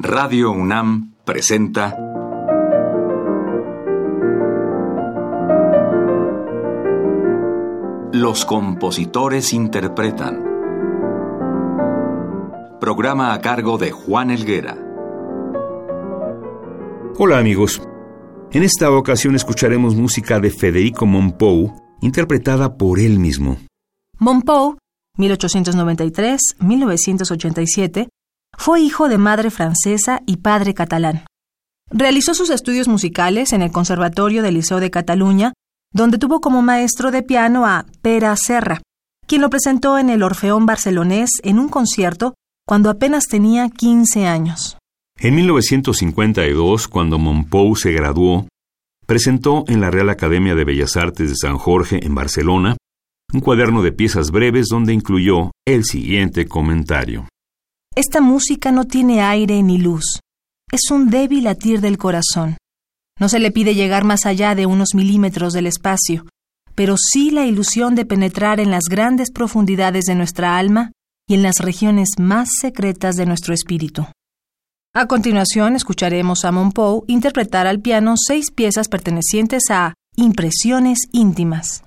Radio UNAM presenta Los compositores interpretan. Programa a cargo de Juan Elguera. Hola amigos. En esta ocasión escucharemos música de Federico Monpou, interpretada por él mismo. Monpou, 1893-1987, fue hijo de madre francesa y padre catalán. Realizó sus estudios musicales en el Conservatorio del Liceo de Cataluña, donde tuvo como maestro de piano a Pera Serra, quien lo presentó en el Orfeón Barcelonés en un concierto cuando apenas tenía 15 años. En 1952, cuando Monpou se graduó, presentó en la Real Academia de Bellas Artes de San Jorge en Barcelona un cuaderno de piezas breves donde incluyó el siguiente comentario. Esta música no tiene aire ni luz. Es un débil latir del corazón. No se le pide llegar más allá de unos milímetros del espacio, pero sí la ilusión de penetrar en las grandes profundidades de nuestra alma y en las regiones más secretas de nuestro espíritu. A continuación, escucharemos a Monpou interpretar al piano seis piezas pertenecientes a Impresiones íntimas.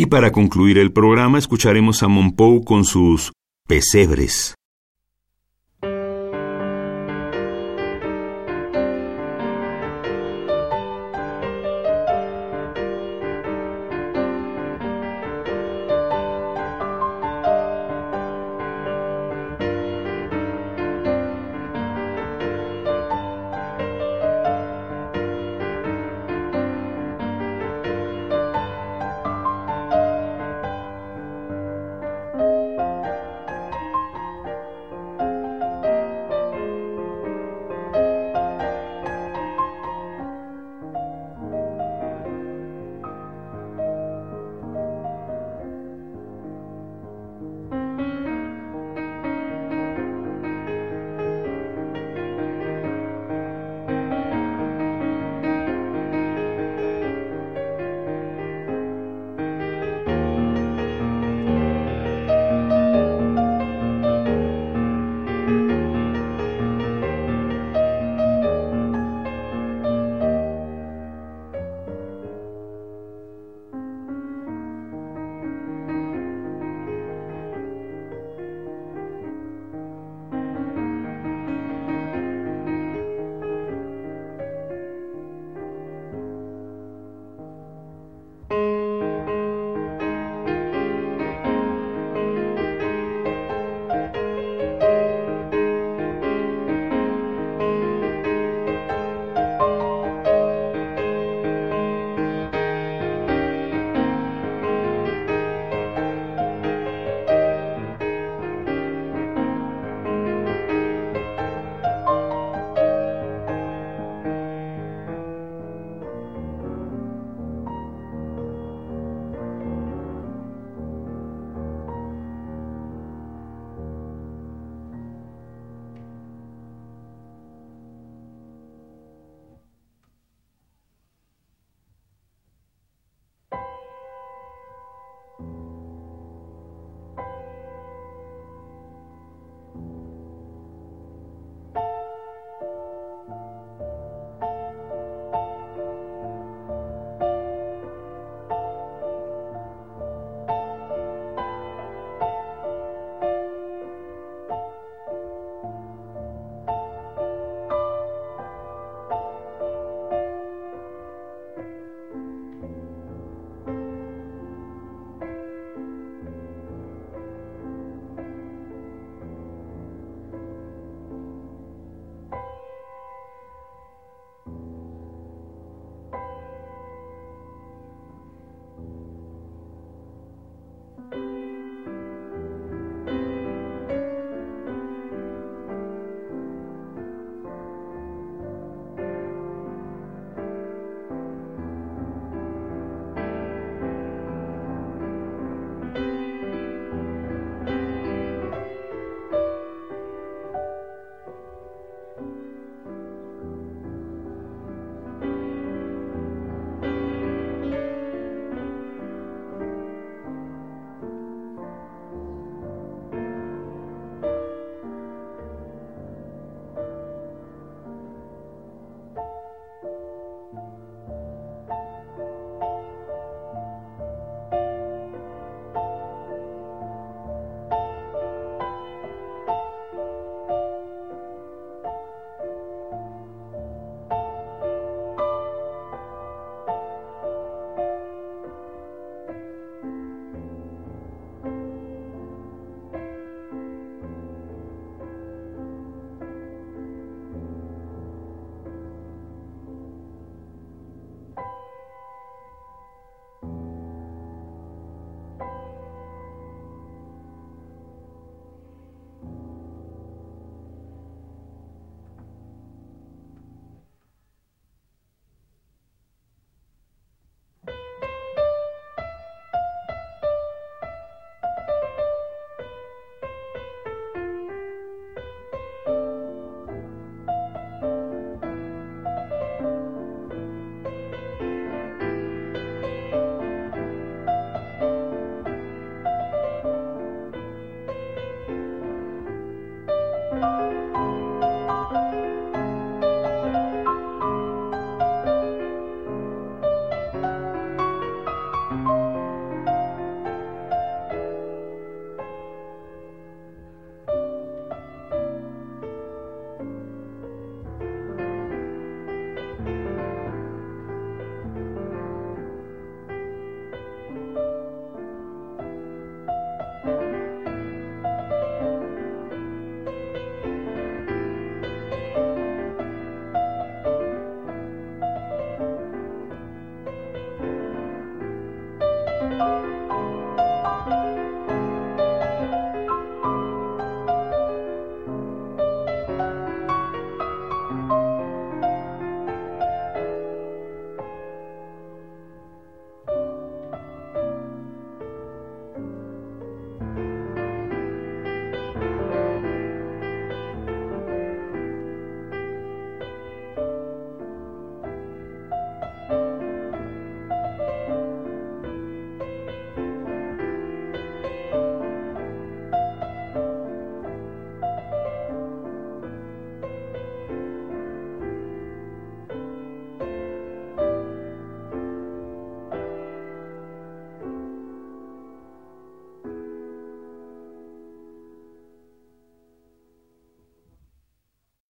Y para concluir el programa escucharemos a Monpou con sus pesebres.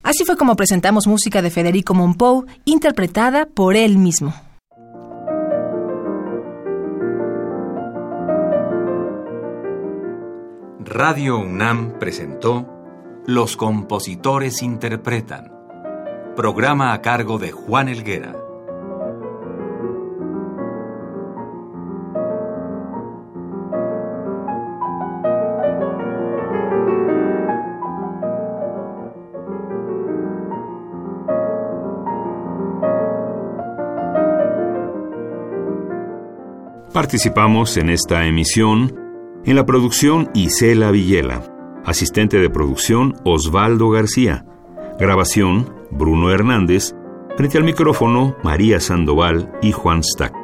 Así fue como presentamos música de Federico Monpou, interpretada por él mismo. Radio UNAM presentó Los compositores interpretan, programa a cargo de Juan Elguera. Participamos en esta emisión en la producción Isela Villela, asistente de producción Osvaldo García, grabación Bruno Hernández, frente al micrófono María Sandoval y Juan Stack.